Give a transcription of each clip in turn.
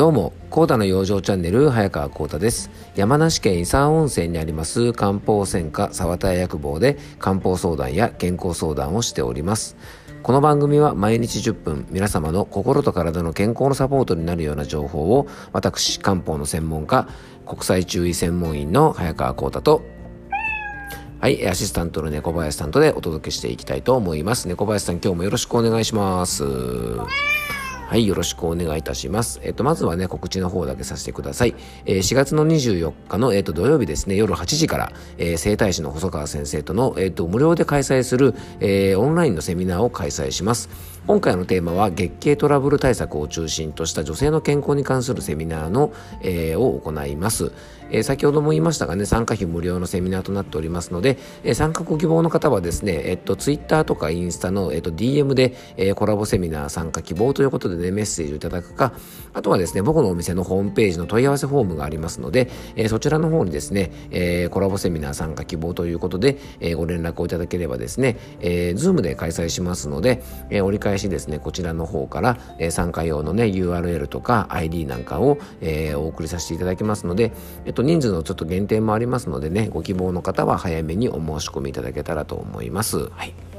どうも、コーダの養生チャンネル、早川コーダです。山梨県伊佐温泉にあります漢方専科沢田薬房で漢方相談や健康相談をしております。この番組は毎日10分皆様の心と体の健康のサポートになるような情報を私漢方の専門家国際中医専門員の早川幸太とはい、アシスタントの猫林さんとでお届けしていきたいと思います。猫林さん今日もよろしくお願いします。はい、よろしくお願いいたします。えっと、まずはね、告知の方だけさせてください。えー、4月の24日の、えっと、土曜日ですね、夜8時から、えー、生体師の細川先生との、えっと、無料で開催する、えー、オンラインのセミナーを開催します。今回のテーマは月経トラブル対策を中心とした女性の健康に関するセミナーの、えー、を行います。えー、先ほども言いましたがね、参加費無料のセミナーとなっておりますので、えー、参加ご希望の方はですね、えっと、ツイッターとかインスタの、えっと、DM で、え、コラボセミナー参加希望ということでね、メッセージをいただくか、あとはですね、僕のお店のホームページの問い合わせフォームがありますので、えー、そちらの方にですね、えー、コラボセミナー参加希望ということで、えー、ご連絡をいただければですね、えー、ズームで開催しますので、えー、折り返しですね、こちらの方から、えー、参加用のね、URL とか ID なんかを、えー、お送りさせていただきますので、えっと、人数のちょっと限定もありますのでね、ご希望の方は早めにお申し込みいただけたらと思います。はい。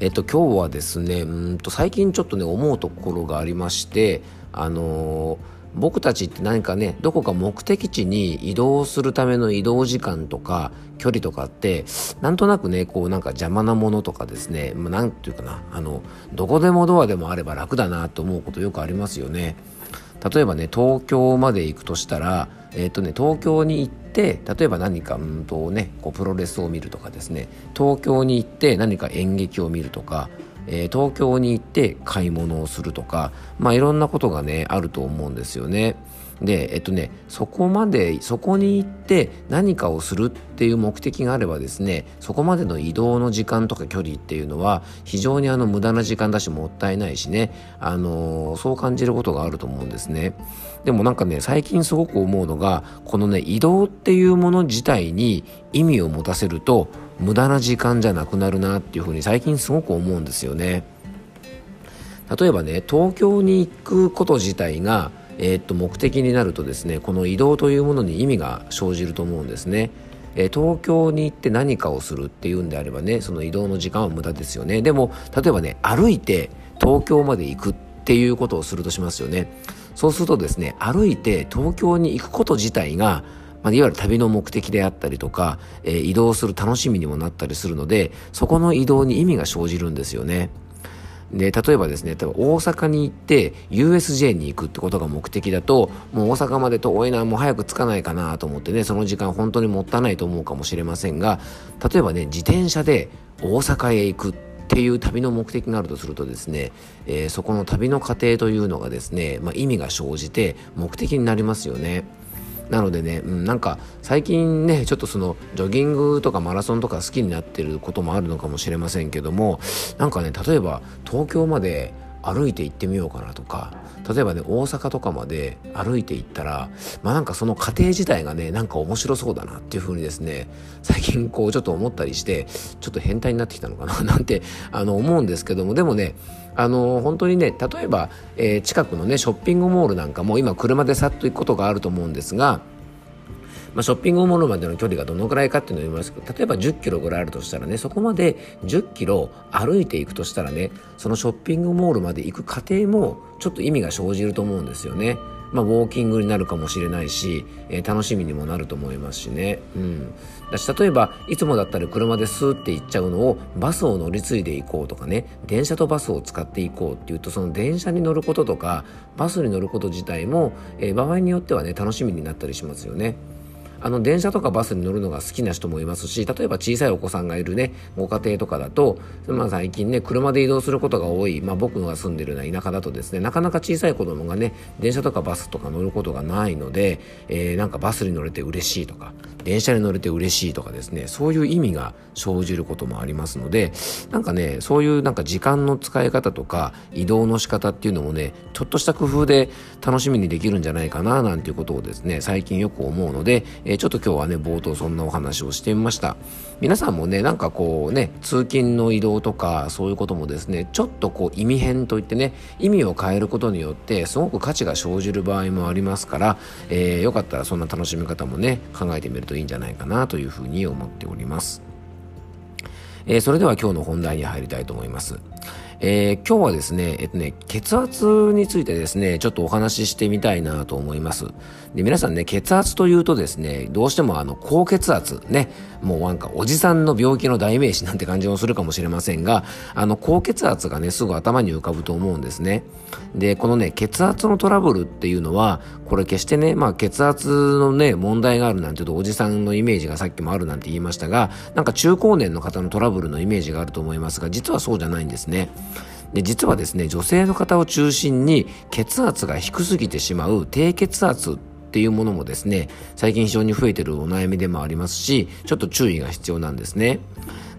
えっと、今日はですね、うんと最近ちょっとね、思うところがありまして、あのー僕たちって何かねどこか目的地に移動するための移動時間とか距離とかってなんとなくねこうなんか邪魔なものとかですね何て言うかなあのどこでもドアでもあれば楽だなと思うことよくありますよね。例えばね東京まで行くとしたら、えっ、ー、とね、東京に行って例えば何かうんと、ね、こうプロレスを見るとかですね。東京に行って何か演劇を見るとか、えー、東京に行って買い物をするとか、まあ、いろんなことがねあると思うんですよね。でえっとねそこまでそこに行って何かをするっていう目的があればですねそこまでの移動の時間とか距離っていうのは非常にあの無駄な時間だしもったいないしねあのー、そう感じることがあると思うんですね。でもなんかね最近すごく思うのがこのね移動っていうもの自体に意味を持たせると無駄な時間じゃなくなるなっていうふうに最近すごく思うんですよね。例えばね東京に行くこと自体がえー、っと目的になるとですねこの移動というものに意味が生じると思うんですね。え、東京に行って何かをするっていうんであればねその移動の時間は無駄ですよねでも例えばね歩いて東京まで行くっていうことをするとしますよねそうするとですね歩いて東京に行くこと自体がまあ、いわゆる旅の目的であったりとか、えー、移動する楽しみにもなったりするのでそこの移動に意味が生じるんですよね。で例えばですね例えば大阪に行って USJ に行くってことが目的だともう大阪まで遠いなもう早く着かないかなと思ってねその時間本当にもったいないと思うかもしれませんが例えばね自転車で大阪へ行くっていう旅の目的があるとするとですね、えー、そこの旅の過程というのがですね、まあ、意味が生じて目的になりますよね。なのでね、うん、なんか最近ねちょっとそのジョギングとかマラソンとか好きになってることもあるのかもしれませんけどもなんかね例えば東京まで歩いて行ってみようかなとか例えばね大阪とかまで歩いて行ったらまあなんかその過程自体がねなんか面白そうだなっていう風にですね最近こうちょっと思ったりしてちょっと変態になってきたのかな なんてあの思うんですけどもでもねあの本当にね例えば、えー、近くのねショッピングモールなんかも今車でさっと行くことがあると思うんですがまあ、ショッピングモールまでの距離がどのくらいかっていうのを言いますけど例えば10キロぐらいあるとしたらねそこまで10キロ歩いていくとしたらねそのショッピングモールまで行く過程もちょっと意味が生じると思うんですよね。まあ、ウォーキングになるかもしれないし、えー、楽しみにもなると思いますしね。うん。だし、例えば、いつもだったら車でスーって行っちゃうのを、バスを乗り継いでいこうとかね、電車とバスを使っていこうっていうと、その電車に乗ることとか、バスに乗ること自体も、えー、場合によってはね、楽しみになったりしますよね。あの電車とかバスに乗るのが好きな人もいますし例えば小さいお子さんがいるねご家庭とかだと、まあ、最近ね車で移動することが多い、まあ、僕が住んでるような田舎だとですねなかなか小さい子供がね電車とかバスとか乗ることがないので、えー、なんかバスに乗れて嬉しいとか電車に乗れて嬉しいとかですねそういう意味が生じることもありますのでなんかねそういうなんか時間の使い方とか移動の仕方っていうのもねちょっとした工夫で楽しみにできるんじゃないかななんていうことをですね最近よく思うので、えー、ちょっと今日はね冒頭そんなお話をしてみました。皆さんもねなんかこうね通勤の移動とかそういうこともですねちょっとこう意味変といってね意味を変えることによってすごく価値が生じる場合もありますから、えー、よかったらそんな楽しみ方もね考えてみるといいんじゃないかなというふうに思っております。えー、それでは今日の本題に入りたいと思います。えー、今日はですね、えっとね、血圧についてですね、ちょっとお話ししてみたいなと思います。で、皆さんね、血圧というとですね、どうしてもあの、高血圧ね、もうなんかおじさんの病気の代名詞なんて感じもするかもしれませんが、あの、高血圧がね、すぐ頭に浮かぶと思うんですね。で、このね、血圧のトラブルっていうのは、これ決してね、まあ血圧のね、問題があるなんていうと、おじさんのイメージがさっきもあるなんて言いましたが、なんか中高年の方のトラブルのイメージがあると思いますが、実はそうじゃないんですね。で実はですね女性の方を中心に血圧が低すぎてしまう低血圧っていうものもですね最近非常に増えてるお悩みでもありますしちょっと注意が必要なんですね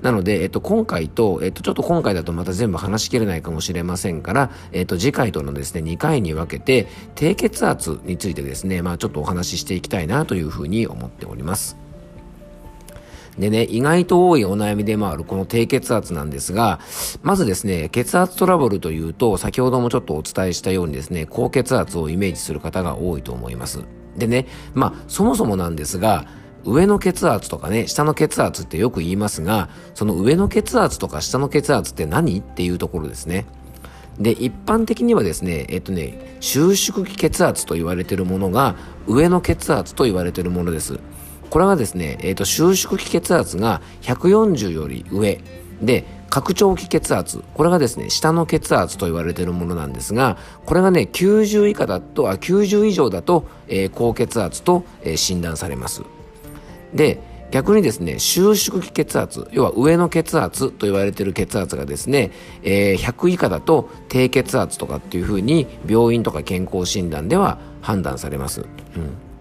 なので、えっと、今回と、えっと、ちょっと今回だとまた全部話しきれないかもしれませんから、えっと、次回とのですね、2回に分けて、低血圧についてですね、まあちょっとお話ししていきたいなというふうに思っております。でね、意外と多いお悩みでもあるこの低血圧なんですが、まずですね、血圧トラブルというと、先ほどもちょっとお伝えしたようにですね、高血圧をイメージする方が多いと思います。でね、まあ、そもそもなんですが、上の血圧とかね、下の血圧ってよく言いますが、その上の血圧とか下の血圧って何っていうところですね。で、一般的にはですね、えっとね、収縮期血圧と言われているものが上の血圧と言われているものです。これはですね、えーと、収縮期血圧が140より上。で拡張期血圧。これがですね下の血圧と言われているものなんですがこれがね90以下だとあ90以上だと、えー、高血圧と、えー、診断されます。で逆にですね収縮期血圧要は上の血圧と言われている血圧がですね、えー、100以下だと低血圧とかっていうふうに病院とか健康診断では判断されます、うん。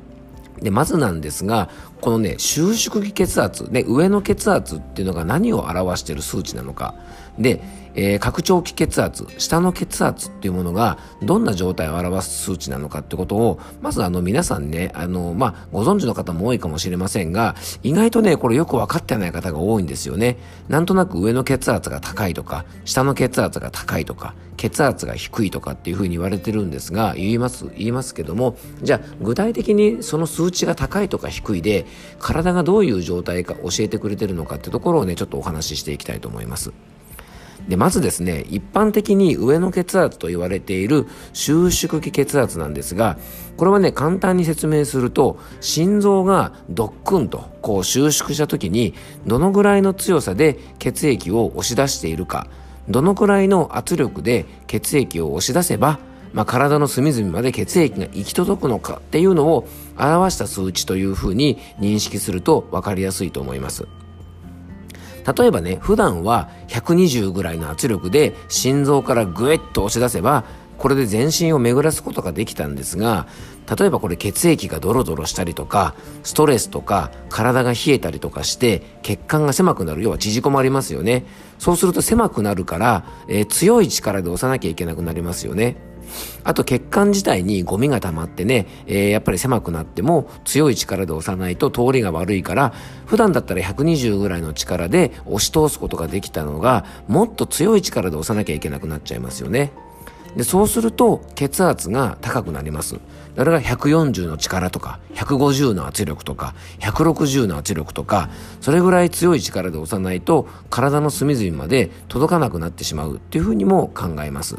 で、まずなんですが、このね、収縮期血圧、ね、上の血圧っていうのが何を表している数値なのか。で、えー、拡張期血圧、下の血圧っていうものがどんな状態を表す数値なのかってことを、まずあの皆さんね、あの、まあ、ご存知の方も多いかもしれませんが、意外とね、これよく分かってない方が多いんですよね。なんとなく上の血圧が高いとか、下の血圧が高いとか、血圧が低いとかっていうふうに言われてるんですが、言います、言いますけども、じゃあ具体的にその数値が高いとか低いで、体がどういう状態か教えてくれてるのかってところをね、ちょっとお話ししていきたいと思います。で、まずですね、一般的に上の血圧と言われている収縮期血圧なんですが、これはね、簡単に説明すると、心臓がドックンとこう収縮した時に、どのぐらいの強さで血液を押し出しているか、どのくらいの圧力で血液を押し出せば、まあ、体の隅々まで血液が行き届くのかっていうのを表した数値というふうに認識すると分かりやすいと思います。例えばね、普段は120ぐらいの圧力で心臓からグイッと押し出せば、これで全身を巡らすことができたんですが、例えばこれ血液がドロドロしたりとか、ストレスとか、体が冷えたりとかして、血管が狭くなる、要は縮こまりますよね。そうすると狭くなるから、えー、強い力で押さなきゃいけなくなりますよね。あと血管自体にゴミが溜まってね、えー、やっぱり狭くなっても強い力で押さないと通りが悪いから普段だったら120ぐらいの力で押し通すことができたのがもっと強い力で押さなきゃいけなくなっちゃいますよね。でそうすると血圧が高くなります。それが140の力とか150の圧力とか160の圧力とかそれぐらい強い力で押さないと体の隅々まで届かなくなってしまうっていうふうにも考えます。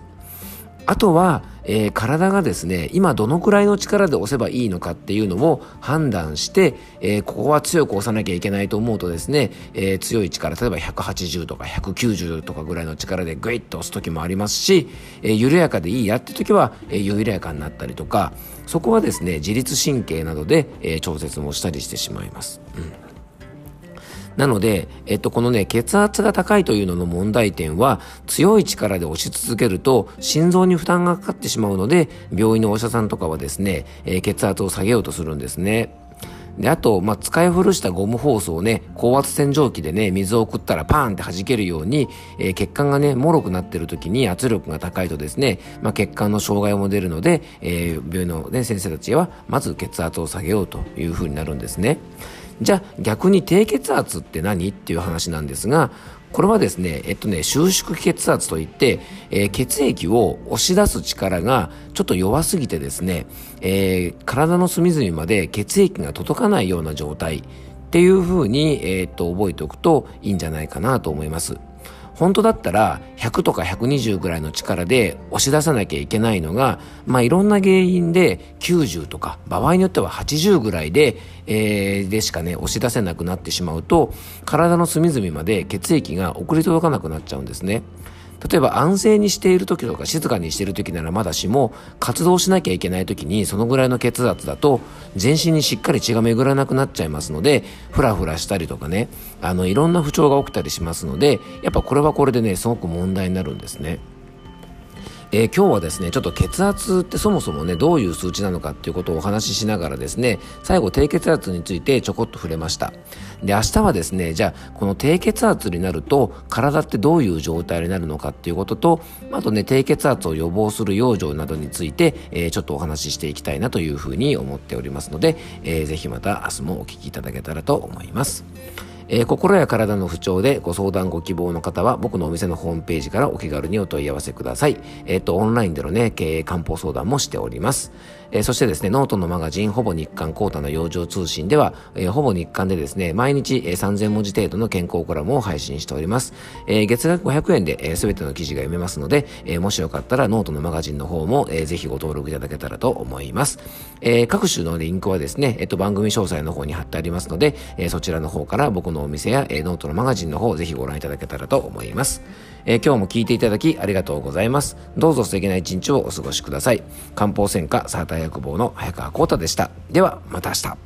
あとは、えー、体がですね、今どのくらいの力で押せばいいのかっていうのを判断して、えー、ここは強く押さなきゃいけないと思うとですね、えー、強い力、例えば180とか190とかぐらいの力でグイッと押す時もありますし、え緩やかでいいやって時は、え緩やかになったりとか、そこはですね、自律神経などで、え調節もしたりしてしまいます。うんなので、えっと、このね、血圧が高いというのの問題点は、強い力で押し続けると、心臓に負担がかかってしまうので、病院のお医者さんとかはですね、えー、血圧を下げようとするんですね。で、あと、まあ、使い古したゴムホースをね、高圧洗浄機でね、水を送ったらパーンって弾けるように、えー、血管がね、脆くなってる時に圧力が高いとですね、まあ、血管の障害も出るので、えー、病院の、ね、先生たちは、まず血圧を下げようというふうになるんですね。じゃあ逆に低血圧って何？っていう話なんですが、これはですね、えっとね、収縮血圧といって、えー、血液を押し出す力がちょっと弱すぎてですね、えー、体の隅々まで血液が届かないような状態っていうふうに、えー、っと、覚えておくといいんじゃないかなと思います。本当だったら100とか120ぐらいの力で押し出さなきゃいけないのが、まあいろんな原因で90とか場合によっては80ぐらいで、えー、でしかね押し出せなくなってしまうと体の隅々まで血液が送り届かなくなっちゃうんですね。例えば安静にしている時とか静かにしている時ならまだしも活動しなきゃいけない時にそのぐらいの血圧だと全身にしっかり血が巡らなくなっちゃいますのでふらふらしたりとかねあのいろんな不調が起きたりしますのでやっぱこれはこれでねすごく問題になるんですね。えー、今日はですね、ちょっと血圧ってそもそもね、どういう数値なのかっていうことをお話ししながらですね、最後低血圧についてちょこっと触れました。で、明日はですね、じゃあ、この低血圧になると、体ってどういう状態になるのかっていうことと、あとね、低血圧を予防する養生などについて、えー、ちょっとお話ししていきたいなというふうに思っておりますので、えー、ぜひまた明日もお聞きいただけたらと思います。えー、心や体の不調でご相談ご希望の方は僕のお店のホームページからお気軽にお問い合わせください。えっ、ー、と、オンラインでのね、経営漢方相談もしております。えー、そしてですね、ノートのマガジン、ほぼ日刊コータの養生通信では、えー、ほぼ日刊でですね、毎日、えー、3000文字程度の健康コラムを配信しております。えー、月額500円で、えー、全ての記事が読めますので、えー、もしよかったらノートのマガジンの方も、えー、ぜひご登録いただけたらと思います。えー、各種のリンクはですね、えっ、ー、と、番組詳細の方に貼ってありますので、えー、そちらの方から僕のお店や、えー、ノートのマガジンの方、ぜひご覧いただけたらと思います。えー、今日も聞いていただきありがとうございます。どうぞ素敵な一日をお過ごしください。漢方専科サーター薬房の早川幸太でした。では、また明日。